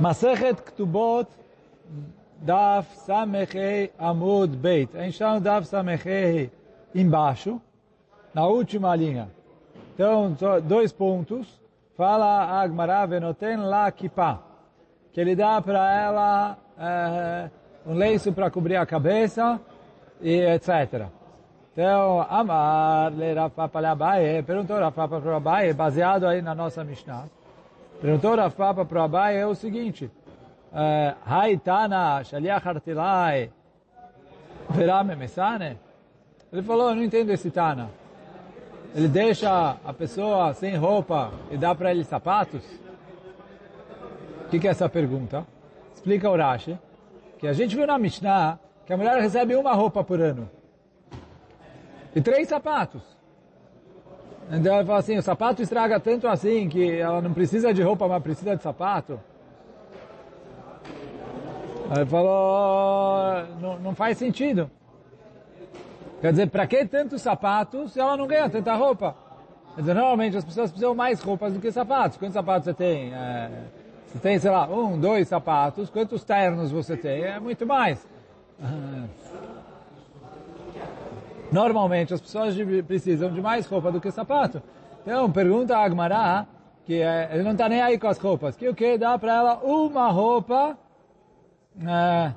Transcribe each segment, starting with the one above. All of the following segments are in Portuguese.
Masechet Ktubot Daf Samechei Amud Beit. A gente está Daf Samechei embaixo, na última linha. Então, dois pontos. Fala Agmará Venoten La Kippah, que ele dá para ela é, um lenço para cobrir a cabeça e etc. Então, Amar le Rafapa Abaye, perguntou Rafapa para Abaye, baseado aí na nossa Mishnah. Perguntou Rafapa para Abaye é o seguinte, Haitana Shaliach Artilai Verame Mesane? Ele falou, não entendo esse Tana. Ele deixa a pessoa sem roupa e dá para ele sapatos? O que, que é essa pergunta? Explica o Rashi, que a gente viu na Mishnah que a mulher recebe uma roupa por ano e três sapatos. Então ele fala assim, o sapato estraga tanto assim que ela não precisa de roupa, mas precisa de sapato. Ele falou, não, não faz sentido. Quer dizer, para que tantos sapatos se ela não ganha tanta roupa? Quer dizer, normalmente as pessoas precisam mais roupas do que sapatos. Quantos sapatos você tem? É, você tem, sei lá, um, dois sapatos. Quantos ternos você tem? É muito mais. Normalmente as pessoas precisam de mais roupa do que sapato. Então, pergunta a Agmará, que é, ele não está nem aí com as roupas, que o que dá para ela uma roupa... É,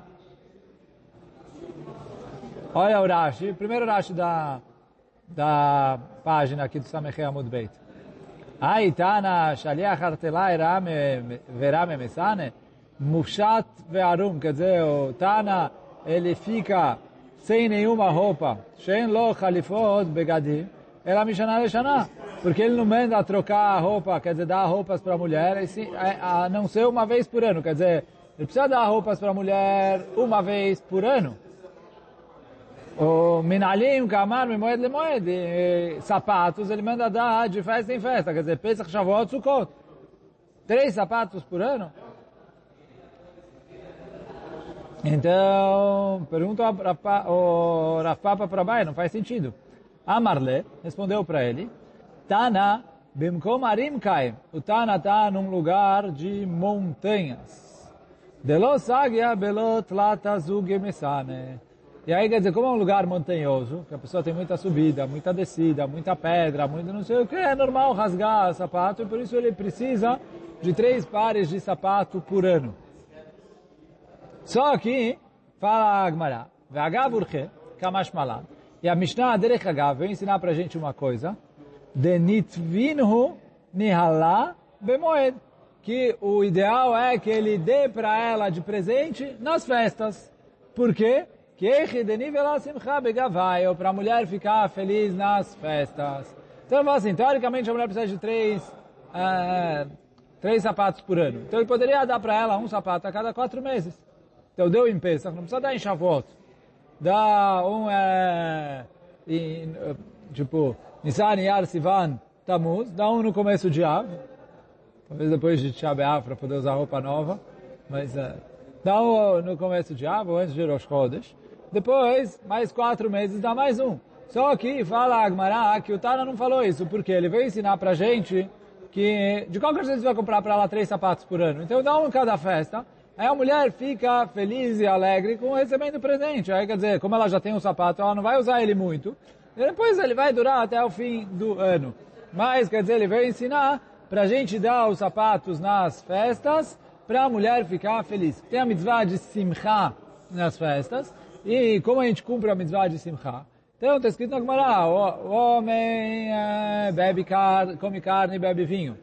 olha o Rashi, primeiro Rashi da, da página aqui do Samechei Amud Beit. Aitana shaliach artelai verame mesane mufshat ve'arum, quer dizer, o Tana, ele fica sem nenhuma roupa, shen lo chalifot begadim, ela mishana leshana, porque ele não manda trocar a roupa, quer dizer, dar roupas para a mulher, a não ser uma vez por ano, quer dizer, ele precisa dar roupas para a mulher uma vez por ano. O minalim, kamar, mimoed lemoed, sapatos, ele manda dar de festa em festa, quer dizer, Pesach, Shavuot, Sukkot. Três sapatos por ano? Então, pergunta o Rafapa para Abai, não faz sentido. Amarle respondeu para ele, Tana bimkom arim kai. O Tana está num lugar de montanhas. Delo sagya belot lata zugemesane. E aí quer dizer, como é um lugar montanhoso, que a pessoa tem muita subida, muita descida, muita pedra, muito não sei o que, é normal rasgar sapato, e por isso ele precisa de três pares de sapato por ano. Só que, fala a Agmará, V'agav urche, kamash malan. E a Mishnah Derech Agav vai ensinar para a gente uma coisa, de nitvinhu nihala bemoed, que o ideal é que ele dê para ela de presente nas festas. Por quê? para a mulher ficar feliz nas festas. Então, assim, teoricamente a mulher precisa de três, uh, três sapatos por ano. Então ele poderia dar para ela um sapato a cada quatro meses. Então deu em Pesach, não precisa dar em Shavuot. Dá um, é, em, tipo, Nissan, Yar, Sivan, Tamuz, dá um no começo de Av, talvez depois de Tisha para poder usar roupa nova, mas é, dá um no começo de Av, ou antes de Rosh Chodesh. Depois, mais quatro meses, dá mais um. Só que fala Agmará que o Tana não falou isso, porque ele veio ensinar pra gente que de qualquer jeito você vai comprar para ela três sapatos por ano. Então dá um em cada festa, Aí a mulher fica feliz e alegre com recebendo presente. Aí quer dizer, como ela já tem um sapato, ela não vai usar ele muito. E depois ele vai durar até o fim do ano. Mas quer dizer, ele veio ensinar para a gente dar os sapatos nas festas para a mulher ficar feliz. Tem a mitzvah de simcha nas festas. E como a gente cumpre a mitzvah de simcha? Então está escrito na Gemara, o homem é, bebe carne, come carne e bebe vinho.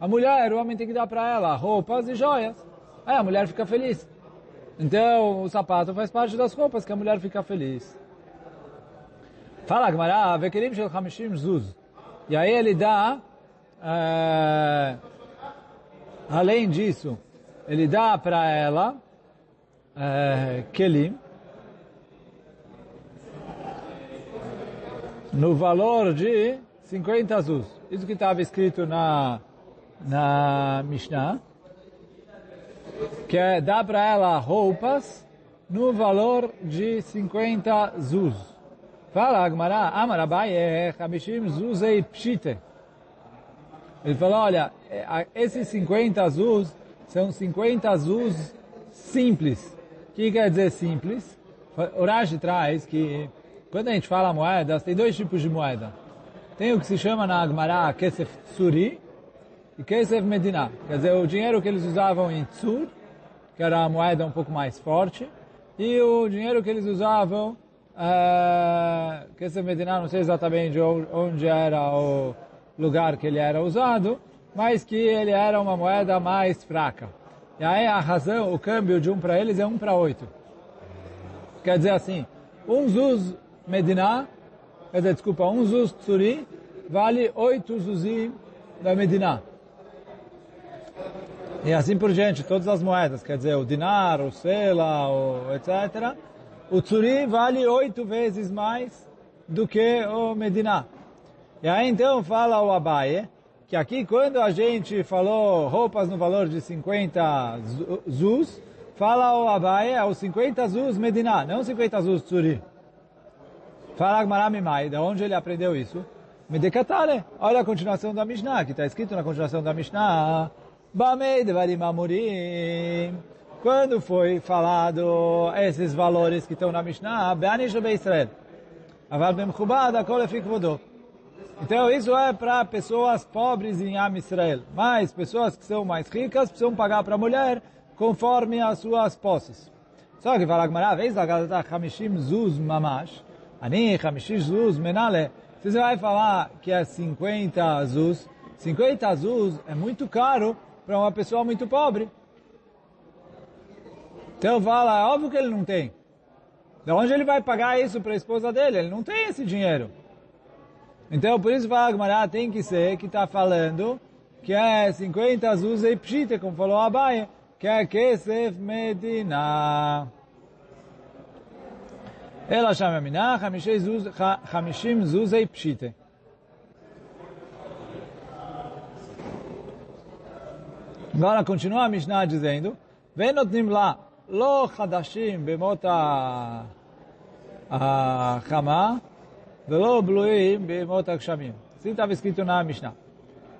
A mulher, o homem tem que dar para ela roupas e joias. Aí a mulher fica feliz. Então, o sapato faz parte das roupas que a mulher fica feliz. Fala, Zuz. E aí ele dá, é, além disso, ele dá para ela é, Kelim, no valor de 50 Zuz. Isso que estava escrito na, na Mishnah que é dar para ela roupas no valor de 50 zuz. Fala Agmará, Amarabai é Hamishim zuzei pshite. Ele falou, olha, esses 50 zuz são 50 azuis simples. O que quer dizer simples? O Rashi traz que quando a gente fala moedas, tem dois tipos de moeda. Tem o que se chama na Agmará Kesef Tsuri e Kesef Medina. Quer dizer, o dinheiro que eles usavam em Tsur, que era a moeda um pouco mais forte, e o dinheiro que eles usavam, uh, Kesef Medina, não sei exatamente onde era o lugar que ele era usado, mas que ele era uma moeda mais fraca. E aí a razão, o câmbio de um para eles é um para oito. Quer dizer assim, um zuz Medina, quer dizer, desculpa, um zuz tsuri vale oito zuzim da Medina. E assim por diante, todas as moedas, quer dizer, o dinar, o sela, o etc. O tsuri vale oito vezes mais do que o Medina. E aí então fala o Abaye, que aqui quando a gente falou roupas no valor de 50 zuz, fala o Abaye, é os 50 zuz Medina, não 50 zuz tsuri. Fala Agmará Mimai, de onde ele aprendeu isso? Medekatale. Olha a continuação da Mishnah, que está escrito na continuação da Mishnah. Bamei devarim amurim. Quando foi falado esses valores que estão na Mishnah, Be'anish Israel. Aval b'mchubad, akol efik vodô. Então isso é para pessoas pobres em Am Israel. Mas pessoas que são mais ricas precisam pagar para a mulher conforme as suas posses. Só que fala Gmará, vez da Hamishim Zuz Mamash, Ani Hamishim Zuz Menale, você vai falar que é 50 azus, 50 azus é muito caro para uma pessoa muito pobre. Então fala, é óbvio que ele não tem. De onde ele vai pagar isso para a esposa dele? Ele não tem esse dinheiro. Então, por isso fala Gmará, tem que ser que está falando que é 50 azus e pshita, como falou Abaye, que é Kesef Medina. Ela chama Minah, Hamishim Zuzei Pshite. Agora continua a Mishnah dizendo, ונותנים לה לא חדשים במות החמה ולא בלויים במות הגשמים. assim estava escrito na Mishnah.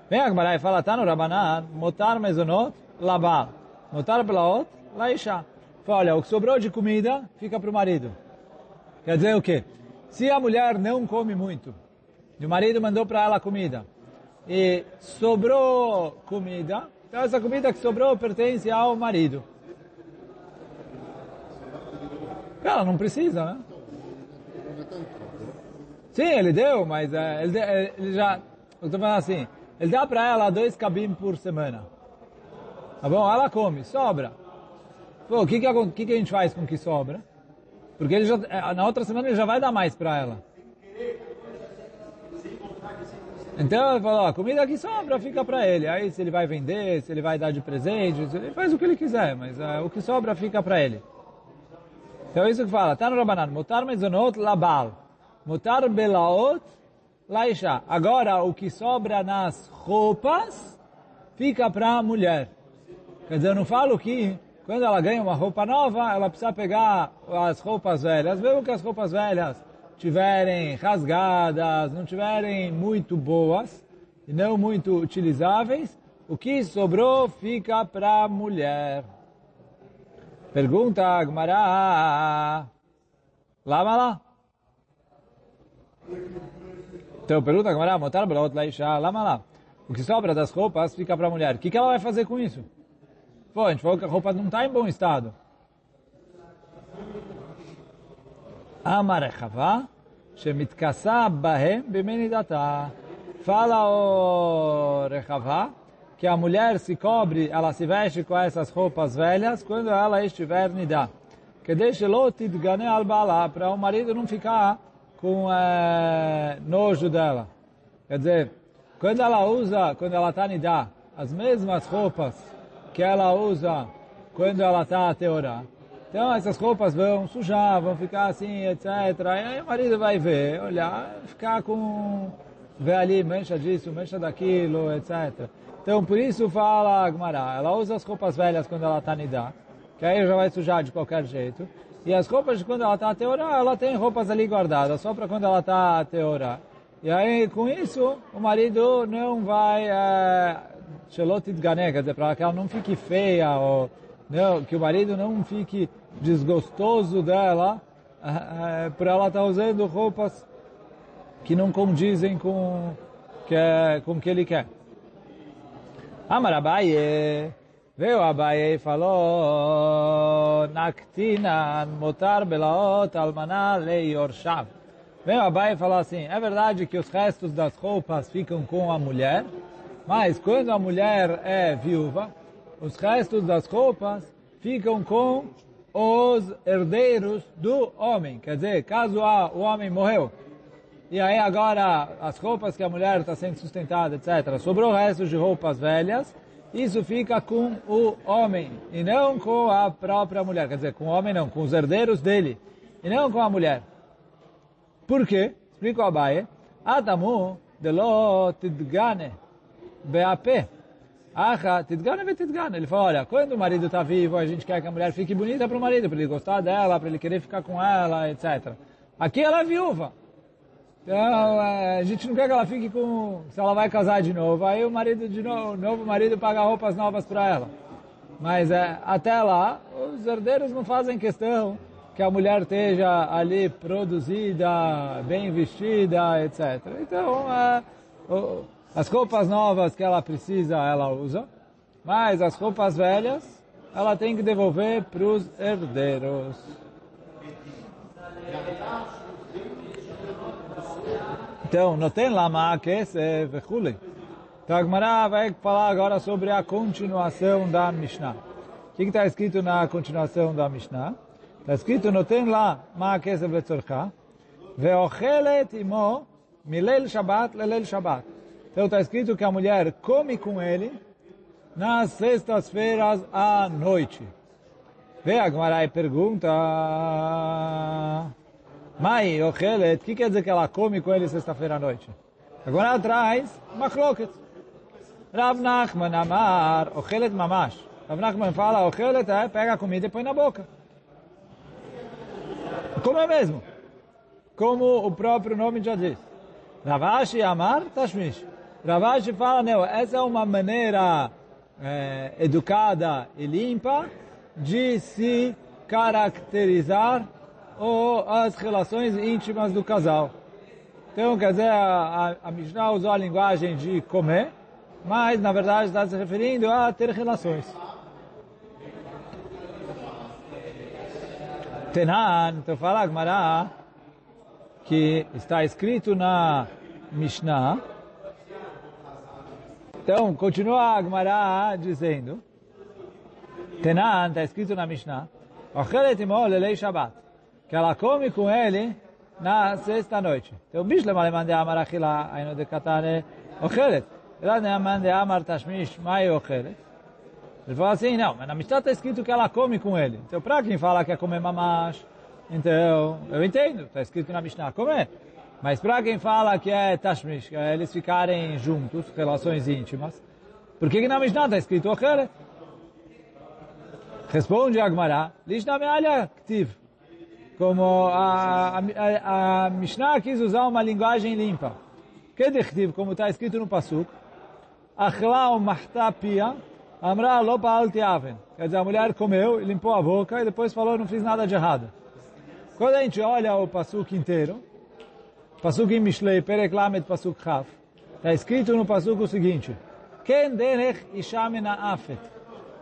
Vem a Gemara e fala, tá no Rabanan, motar mezonot labal, motar blaot laisha. Fala, olha, o que sobrou de comida fica para o marido. Quer dizer o quê? Se a mulher não come muito, e o marido mandou para ela comida, e sobrou comida, então essa comida que sobrou pertence ao marido. Ela não precisa, né? Sim, ele deu, mas é, ele, ele, já... Eu estou falando assim, ele dá para ela dois cabim por semana. Tá bom? Ela come, sobra. Pô, o que, que, que, que a gente faz com que sobra? Porque ele já, é, na outra semana ele já vai dar mais para ela. Então ele falou, a comida que sobra fica para ele. Aí se ele vai vender, se ele vai dar de presente, ele faz o que ele quiser, mas uh, o que sobra fica para ele. Então isso que fala, tá no Rabanan, mutar mezonot labal, mutar belaot laisha. Agora o que sobra nas roupas fica para a mulher. Quer dizer, eu não falo que quando ela ganha uma roupa nova, ela precisa pegar as roupas velhas, mesmo que as roupas velhas tiverem rasgadas, não tiverem muito boas e não muito utilizáveis, o que sobrou fica para a mulher. Pergunta Agmará. Lama lá. Então pergunta Agmará, motar brot laisha, lama lá. O que sobra das roupas fica para a mulher. O que, que ela vai fazer com isso? Pô, a gente falou que a roupa não está em bom estado. Amarechava, shemitkasa bahem bimenidata. Fala o Rechavá que a mulher se cobre, ela se veste com essas roupas velhas quando ela estiver nidá. Que deixe lotid gane al para o marido não ficar com é, nojo dela. Quer dizer, quando ela usa, quando ela está nidá, as mesmas roupas que ela usa quando ela está a teorar. Então essas roupas vão sujar, vão ficar assim, etc. E aí o marido vai ver, olhar, ficar com... ver ali mancha disso, mancha daquilo, etc. Então por isso fala a Gmará, ela usa as roupas velhas quando ela está nidá, que aí já vai sujar de qualquer jeito. E as roupas de quando ela está a teorar, ela tem roupas ali guardadas, só para quando ela está a teorar. E aí, com isso, o marido não vai, é, shelotit gané, quer dizer, para que ela não fique feia, ou não, que o marido não fique desgostoso dela, é, por ela estar usando roupas que não condizem com que com o que ele quer. Amar Abaye, veio Abaye e falou, Naktinan motar belaot almaná leiorshav. Veio Abaye e falou assim, é verdade que os restos das roupas ficam com a mulher, mas quando a mulher é viúva, os restos das roupas ficam com os herdeiros do homem. Quer dizer, caso o homem morreu, e aí agora as roupas que a mulher está sendo sustentada, etc. Sobrou o resto de roupas velhas, isso fica com o homem e não com a própria mulher. Quer dizer, com o homem não, com os herdeiros dele e não com a mulher. Por quê? Explica o Abaye. Atamu delo tidgane beap. Acha tidgane betidgane. Ele falou, olha, quando o marido está vivo, a gente quer que a mulher fique bonita para o marido, para ele gostar dela, para ele querer ficar com ela, etc. Aqui ela é viúva. Então, é, a gente não quer que ela fique com... Se ela vai casar de novo, aí o marido de novo, o novo marido paga roupas novas para ela. Mas é, até lá, os herdeiros não fazem questão que a mulher esteja ali produzida, bem vestida, etc. Então, é, as roupas novas que ela precisa, ela usa. Mas as roupas velhas, ela tem que devolver para os herdeiros. Então, não tem lá é vechule. Então a Gemara vai falar agora sobre a continuação da Mishnah. O que está escrito na continuação da Mishnah? Está escrito, não tem lá ma'akese vetzorcha, veochelet imo milel Shabbat lelel Shabbat. Então está escrito que a mulher come com ele nas sextas-feiras à noite. Vê a pergunta... Mai, ochelet, o que quer dizer que ela come com ele sexta-feira à noite? Agora atrás, machloket. Rav Nachman amar, ochelet mamash. Rav Nachman fala, ochelet é, pega a comida e põe na boca. Como é mesmo? Como o próprio nome já diz. Ravashi amar, tashmish. Ravashi fala, não, essa é uma maneira é, educada e limpa de se caracterizar ou as relações íntimas do casal. Então, quer dizer, a, a, a Mishnah usou a linguagem de comer, mas na verdade está se referindo a ter relações. Tenan, então fala Agmará, que está escrito na Mishnah. Então, continua Agmará dizendo, Tenan, está escrito na Mishnah, Ochelet imo lelei Shabbat que ela come com ele na sexta noite. Então, Bishlem Aleman de Amar Achila, Aino de Katane, Ochelet. Ela de Aman de Amar Tashmish, Mai Ochelet. Ele falou assim, não, mas na Mishnah está escrito que ela come com ele. Então, para quem fala que é comer mamash, então, eu entendo, está escrito na Mishnah, comer. Mas para quem fala que é tashmish, que é eles ficarem juntos, relações íntimas, por que, que na Mishnah está escrito Ochelet? Responde Agmará, como a, a, a Mishnah quis usar uma linguagem limpa. Que dechtiv, como está escrito no Pasuk, Achlau mahtapia, amra lo pa'alti aven. Quer dizer, a mulher comeu, limpou a boca e depois falou, não fiz nada de errado. Quando a gente olha o Pasuk inteiro, Pasuk em Mishlei, Perek Lamed Pasuk Chaf, está escrito no Pasuk o seguinte, Ken derech ishamena afet.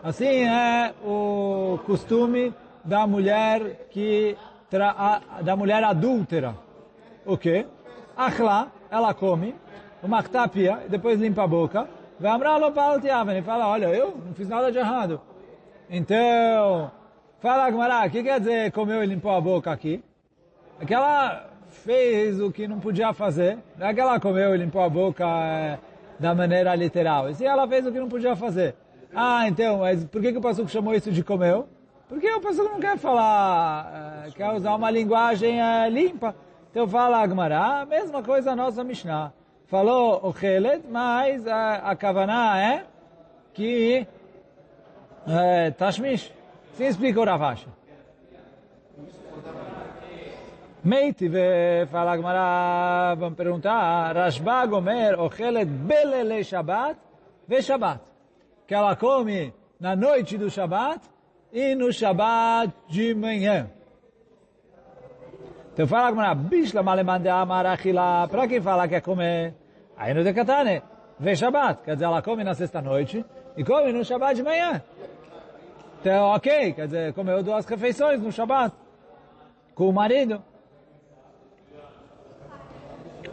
Assim é o costume da mulher que da mulher adúltera. O quê? Achla, ela come, uma ktapia, depois limpa a boca, vai amrar e fala, olha, eu não fiz nada de errado. Então, fala Agmará, o que quer dizer comeu e limpou a boca aqui? É que ela fez o que não podia fazer, não é que ela comeu e limpou a boca é, da maneira literal, e se ela fez o que não podia fazer. Ah, então, mas por que, que o Passuco chamou isso de comeu? Porque o pessoal não quer falar, quer usar uma linguagem limpa. Então fala Agmará, a mesma coisa a nossa Mishnah. Falou o Chelet, mas a, a Kavaná é que é, Tashmish. Sim, explica o Ravashi. Meitive, fala Agmará, vamos perguntar, Rashba Gomer, o Chelet Belele Shabbat, ve Shabbat. Que ela come na noite do Shabbat e no Shabbat de manhã. Então fala Agmará, Bishla malemande amarachila, para quem fala que é comer, aí no Decatane, ve Shabbat, quer dizer, ela come na sexta-noite e come no Shabbat de manhã. Então, ok, quer dizer, comeu duas refeições no Shabbat com o marido.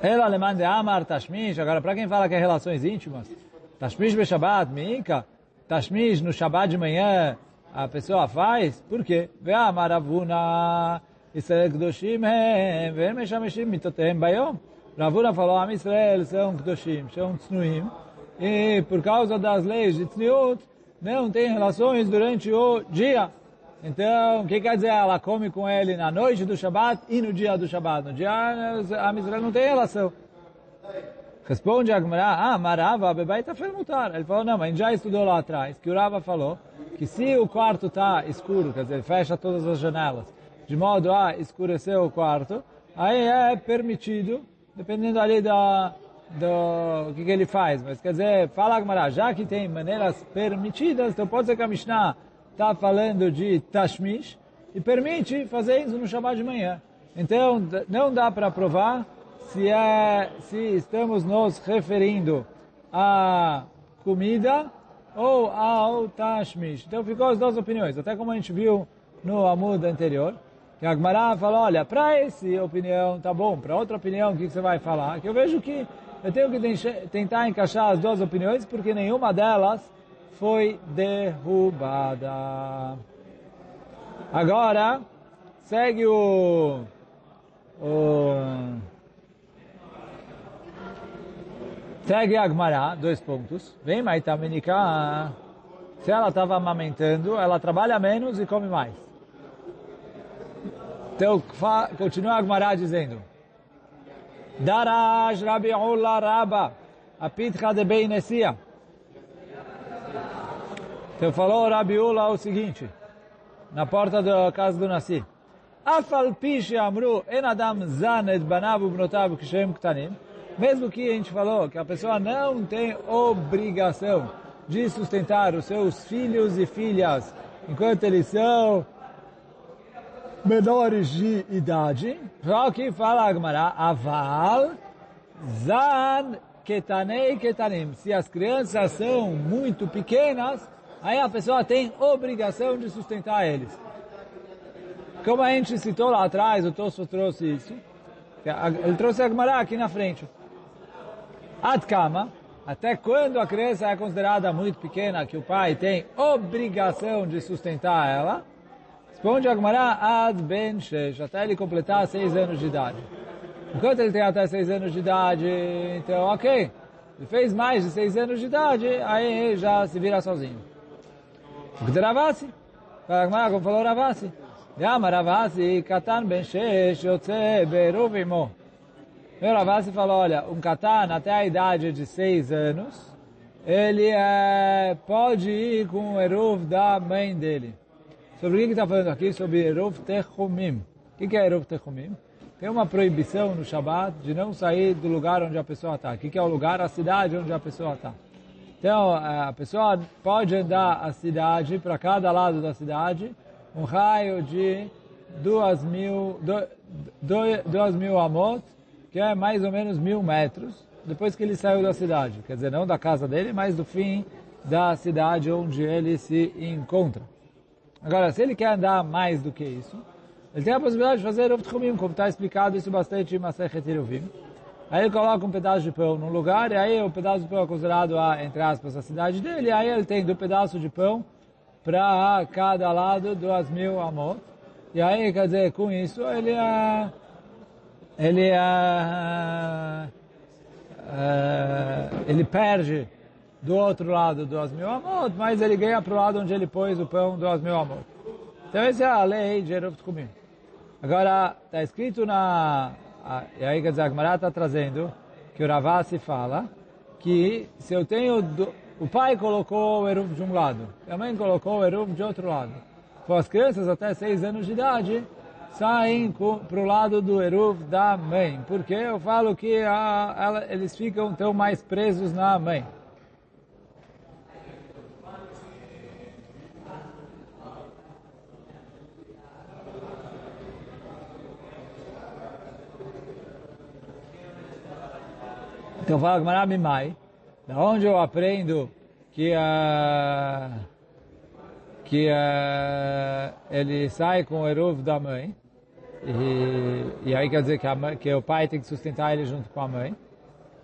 Ela alemã de Amar Tashmish, agora para quem fala que é relações íntimas, Tashmish be Shabbat, Mika, Tashmish no Shabbat de manhã, a pessoa faz, por quê? Ve Amar Avuna, Israel Kedoshim hem, ve Meshameshim mitotem bayom. Ravuna falou, Am Israel são Kedoshim, são Tznuim, e por causa das leis de Tzniut, não tem relações durante o dia. Então, o que quer dizer? Ela come com ele na noite do Shabat e no dia do Shabat. No dia, a Israel não tem relação. Responde a Gemara, ah, Marava, Bebaita mutar. Ele falou, não, mas já estudou lá atrás, que o Rava falou que se o quarto está escuro, quer dizer, fecha todas as janelas, de modo a escurecer o quarto, aí é permitido, dependendo ali da, do que, que ele faz. Mas quer dizer, fala a Gemara, já que tem maneiras permitidas, então pode ser que a Mishnah está falando de Tashmish e permite fazer isso no Shabbat de manhã. Então, não dá para provar se, é, se estamos nos referindo à comida ou ao Tashmish. Então, ficou as duas opiniões, até como a gente viu no Amud anterior. Que a Gemara falou, olha, para essa opinião tá bom, para outra opinião, o que você vai falar? Que eu vejo que eu tenho que tentar encaixar as duas opiniões, porque nenhuma delas foi derrubada. Agora, segue o, o segue a Agmará, dois pontos. Vem Maitamenika, se ela estava amamentando, ela trabalha menos e come mais. Então, continua a Agmará dizendo, Daraj Rabi Ula Rabba, Apitcha de Beinesia. Então falou Rabiula o seguinte, na porta da casa do Nassi. Afal pish amru en adam zan et kishem ktanim. Mesmo que a gente falou que a pessoa não tem obrigação de sustentar os seus filhos e filhas enquanto eles são menores de idade. Só que fala Agmará, aval zan ketanei ketanim. Se as crianças são muito pequenas, aí a pessoa tem obrigação de sustentar eles. Como a gente citou lá atrás, o Tosso trouxe isso, ele trouxe a Gemara aqui na frente. Adkama, até quando a criança é considerada muito pequena, que o pai tem obrigação de sustentar ela, responde a Gemara ad ben shesh, até ele completar seis anos de idade. Enquanto ele tem até seis anos de idade, então ok, ele fez mais de seis anos de idade, aí já se vira sozinho. Porque Ravasi, como falou Ravasi, Yama Ravasi, Katan ben Shesh, Yotze Beruv Imo. Meu Ravasi falou, olha, um Katan até a idade de seis anos, ele é, pode ir com o Eruv da mãe dele. Sobre o que está falando aqui? Sobre Eruv Techumim. O que é Eruv Techumim? Tem uma proibição no Shabat de não sair do lugar onde a pessoa está. O que é o lugar? A cidade onde a pessoa está. Então, a pessoa pode andar a cidade, para cada lado da cidade, um raio de duas mil, dois, duas mil amot, que é mais ou menos mil metros, depois que ele saiu da cidade. Quer dizer, não da casa dele, mas do fim da cidade onde ele se encontra. Agora, se ele quer andar mais do que isso, ele tem a possibilidade de fazer Rav como está explicado isso bastante em Masechet Eruvim. Aí ele coloca um pedaço de pão num lugar, e aí o pedaço de pão é considerado a, entre aspas, a cidade dele, aí ele tem do pedaço de pão para cada lado duas mil amot. E aí, quer dizer, com isso, ele é, ele é, é, ele perde do outro lado duas mil amot, mas ele ganha para o lado onde ele pôs o pão duas mil amot. Então essa é a lei de Eruv Tchumim. Agora, está escrito na ah, e aí quer dizer, a Gemara está trazendo que o Ravasi fala que se eu tenho... Do, o pai colocou o Eruv de um lado, a mãe colocou o Eruv de outro lado. Então as crianças até seis anos de idade saem para o lado do Eruv da mãe. Porque eu falo que a, ela, eles ficam tão mais presos na mãe. Então fala Gmará Mimai, da onde eu aprendo que a que uh, ele sai com o eruv da mãe e, e aí quer dizer que, mãe, que, o pai tem que sustentar ele junto com a mãe.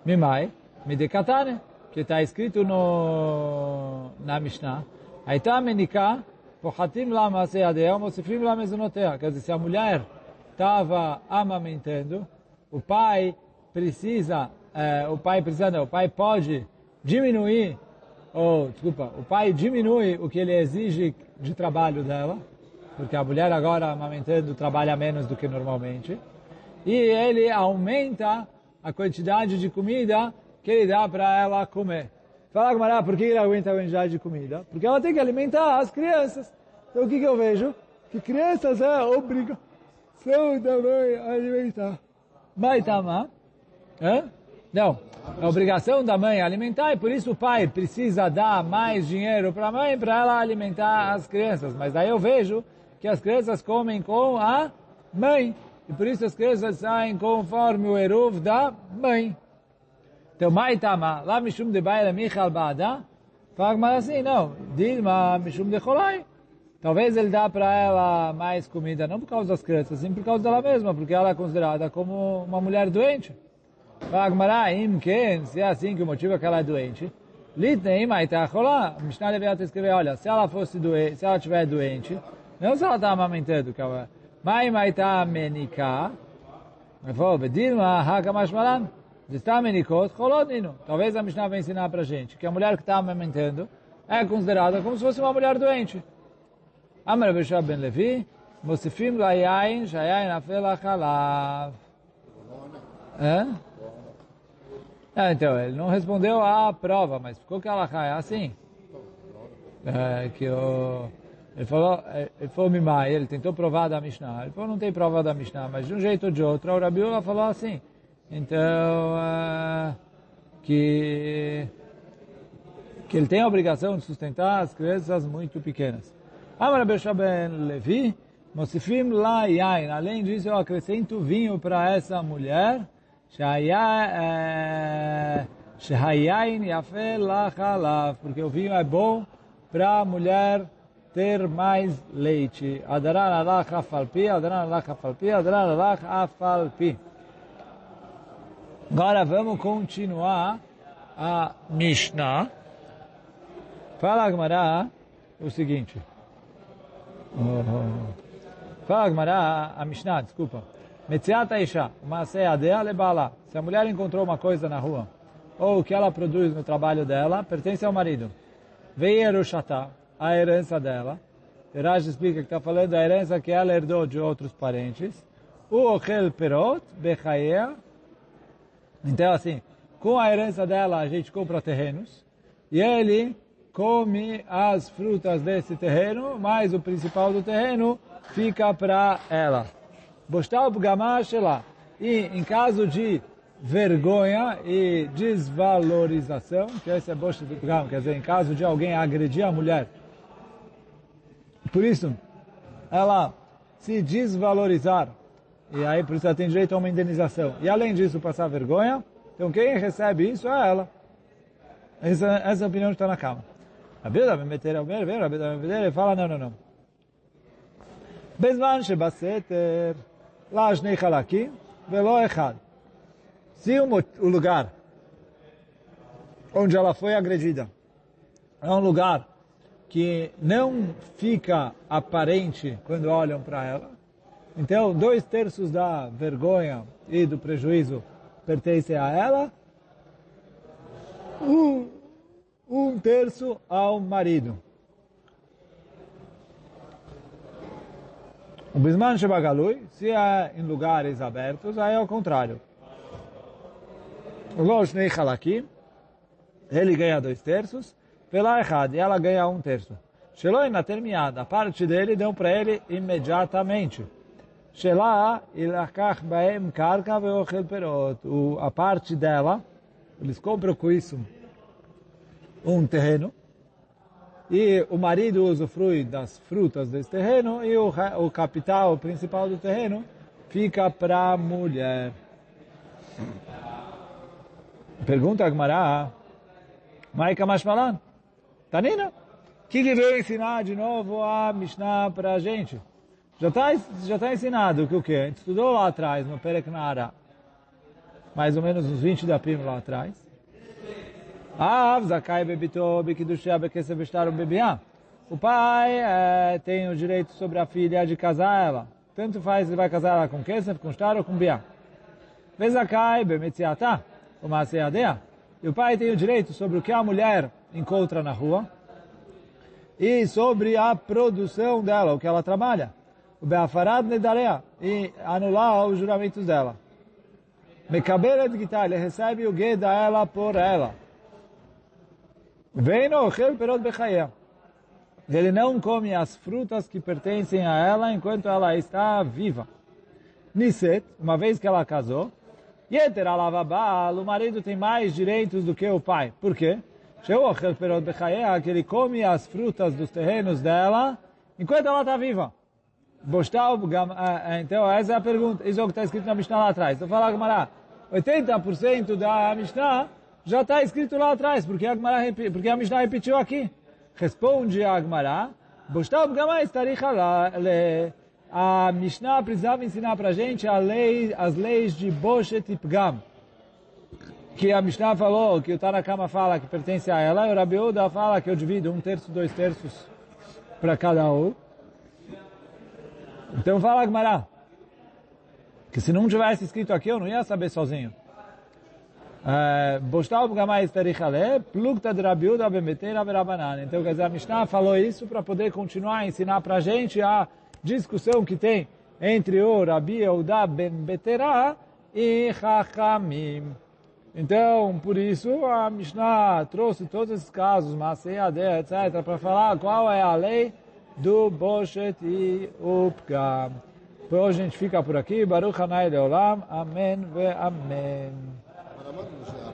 Mimai, midekatane, que está escrito no, na Mishnah. Aita menika, pochatim la maseadea, mosifim la mezunotea. Quer dizer, se a mulher estava amamentando, o pai precisa, eh, o pai precisa, não, o pai pode diminuir, ou, desculpa, o pai diminui o que ele exige de trabalho dela, porque a mulher agora amamentando trabalha menos do que normalmente, e ele aumenta a quantidade de comida que ele dá para ela comer. Fala, Gamara, por que ele aumenta a quantidade de comida? Porque ela tem que alimentar as crianças. Então o que, que eu vejo? Que crianças é obrigação da mãe a alimentar. Maitama? Hã? Não. É obrigação da mãe alimentar e por isso o pai precisa dar mais dinheiro para a mãe para ela alimentar as crianças. Mas daí eu vejo que as crianças comem com a mãe. E por isso as crianças saem conforme o eruv da mãe. Então, Maitama, lá Mishum de Baila Michal Bada, fala assim, não, Dilma Mishum de Cholai. Talvez ele dá para ela mais comida, não por causa das crianças, sim por causa dela mesma, porque ela é considerada como uma mulher doente. Fala Imken, se é assim que o motivo é que ela é doente, Litnei Maita Cholá, Mishnah deveria escrever, olha, se ela fosse doente, se ela estiver doente, não se ela está amamentando, que ela... Mai Maita Menika, Dilma Hakamashmalan, está menikot cholodino. Talvez a Mishnah vai ensinar para gente que a mulher que está amamentando é considerada como se fosse uma mulher doente. Amar Bishab ben Levi, Mosifim layain, shayain afela chalav. É? É, então, ele não respondeu à prova, mas ficou que ela é assim. É, que o, ele falou, ele falou Mimai, ele tentou provar da Mishnah. Ele falou, não tem prova da Mishnah, mas de um jeito ou de outro, o Rabiula falou assim. Então, uh, que, que ele tem a obrigação de sustentar as crianças muito pequenas. Amar Ben Levi, Mosifim La Yain. Além disso, eu acrescento vinho para essa mulher. Lachalav. Porque o vinho é bom para a mulher ter mais leite. Agora vamos continuar a Mishnah. Fala Agmará o seguinte. Fala Agmará, a Mishnah, desculpa. Metziat Aisha, Masei Adea Lebala. Se a mulher encontrou uma coisa na rua, ou o que ela produz no trabalho dela, pertence ao marido. Veio Erushatá, a herança dela. Raj explica que está falando da herança que ela herdou de outros parentes. O Ochel Perot, então, assim, com a herança dela, a gente compra terrenos, e ele come as frutas desse terreno, mas o principal do terreno fica para ela. Boshtal Bgamá E em caso de vergonha e desvalorização, que esse é Boshtal Bgamá, quer dizer, em caso de alguém agredir a mulher. Por isso, ela se desvalorizar. E aí, por isso, ela tem direito a uma indenização. E além disso, passar vergonha. Então, quem recebe isso é ela. Essa, essa é a opinião que está na cama. A Bíblia me meter ao ver, a Bíblia me meter, fala, não, não, não. Bezman Shebaseter lá halaki, velo echad. Se o, o lugar onde ela foi agredida é um lugar que não fica aparente quando olham para ela, então dois terços da vergonha e do prejuízo pertencem a ela, um, um terço ao marido. O Bisman Shebagalui, se é em lugares abertos, aí é o contrário. Loshnei Halakim, ele ganha dois terços, pela errada, e ela ganha um terço. Sheloi na terminada, a parte dele deu para ele imediatamente. Shelah ilakach baem karka veochel perot. A parte dela, eles compram com isso um terreno, e o marido usufrui das frutas desse terreno, e o, o capital principal do terreno fica para a mulher. Pergunta a Gmará, Maika Mashmalan, Tanina, o que, que veio ensinar de novo a Mishnah para a gente? Já está já tá ensinado que o que? A gente estudou lá atrás, no Perek Nara, mais ou menos uns 20 da prima lá atrás. Ah, Zakai bebito bikidushia bekesef estaram bebiá. O pai é, tem o direito sobre a filha de casar ela. Tanto faz se vai casar ela com kesef, com star ou com biá. Vezakai bemetziatá, o maseadea. E o pai tem o direito sobre o que a mulher encontra na rua e sobre a produção dela, o que ela trabalha. O beafarad nedarea e anular os juramentos dela. Mekabel de ele recebe o guê da ela por ela. Vem no ochel perot bechaia. Ele não come as frutas que pertencem a ela enquanto ela está viva. Niset, uma vez que ela casou, Yeter alavabal, o marido tem mais direitos do que o pai. Por quê? que ele come as frutas dos terrenos dela enquanto ela está viva. Então, essa é a pergunta. Isso é o que está escrito na Mishnah lá atrás. Então, fala Agmará, 80% da Mishnah já está escrito lá atrás, porque a, porque a Mishnah repetiu aqui. Responde a Agmará, a Mishnah precisava ensinar para a gente a lei, as leis de Boshet e Pgam. Que a Mishnah falou, que o Tanakama fala que pertence a ela, e o Rabi Uda fala que eu divido um terço, dois terços para cada um. Então fala Agmará, que se não tivesse escrito aqui, eu não ia saber sozinho. Eh, Bostal Gamai Esterichale, Plukta de Rabiuda Bemeteira Berabanan. Então, quer dizer, a Mishnah falou isso para poder continuar a ensinar para a gente a discussão que tem entre o Rabi Eudá Ben Betera e Chachamim. Então, por isso, a Mishnah trouxe todos esses casos, Masei Adé, etc., para falar qual é a lei do Boshet e Upgam. Por hoje a gente fica por aqui. Baruch Hanai Leolam. Amém ve Amém. Tamam mı?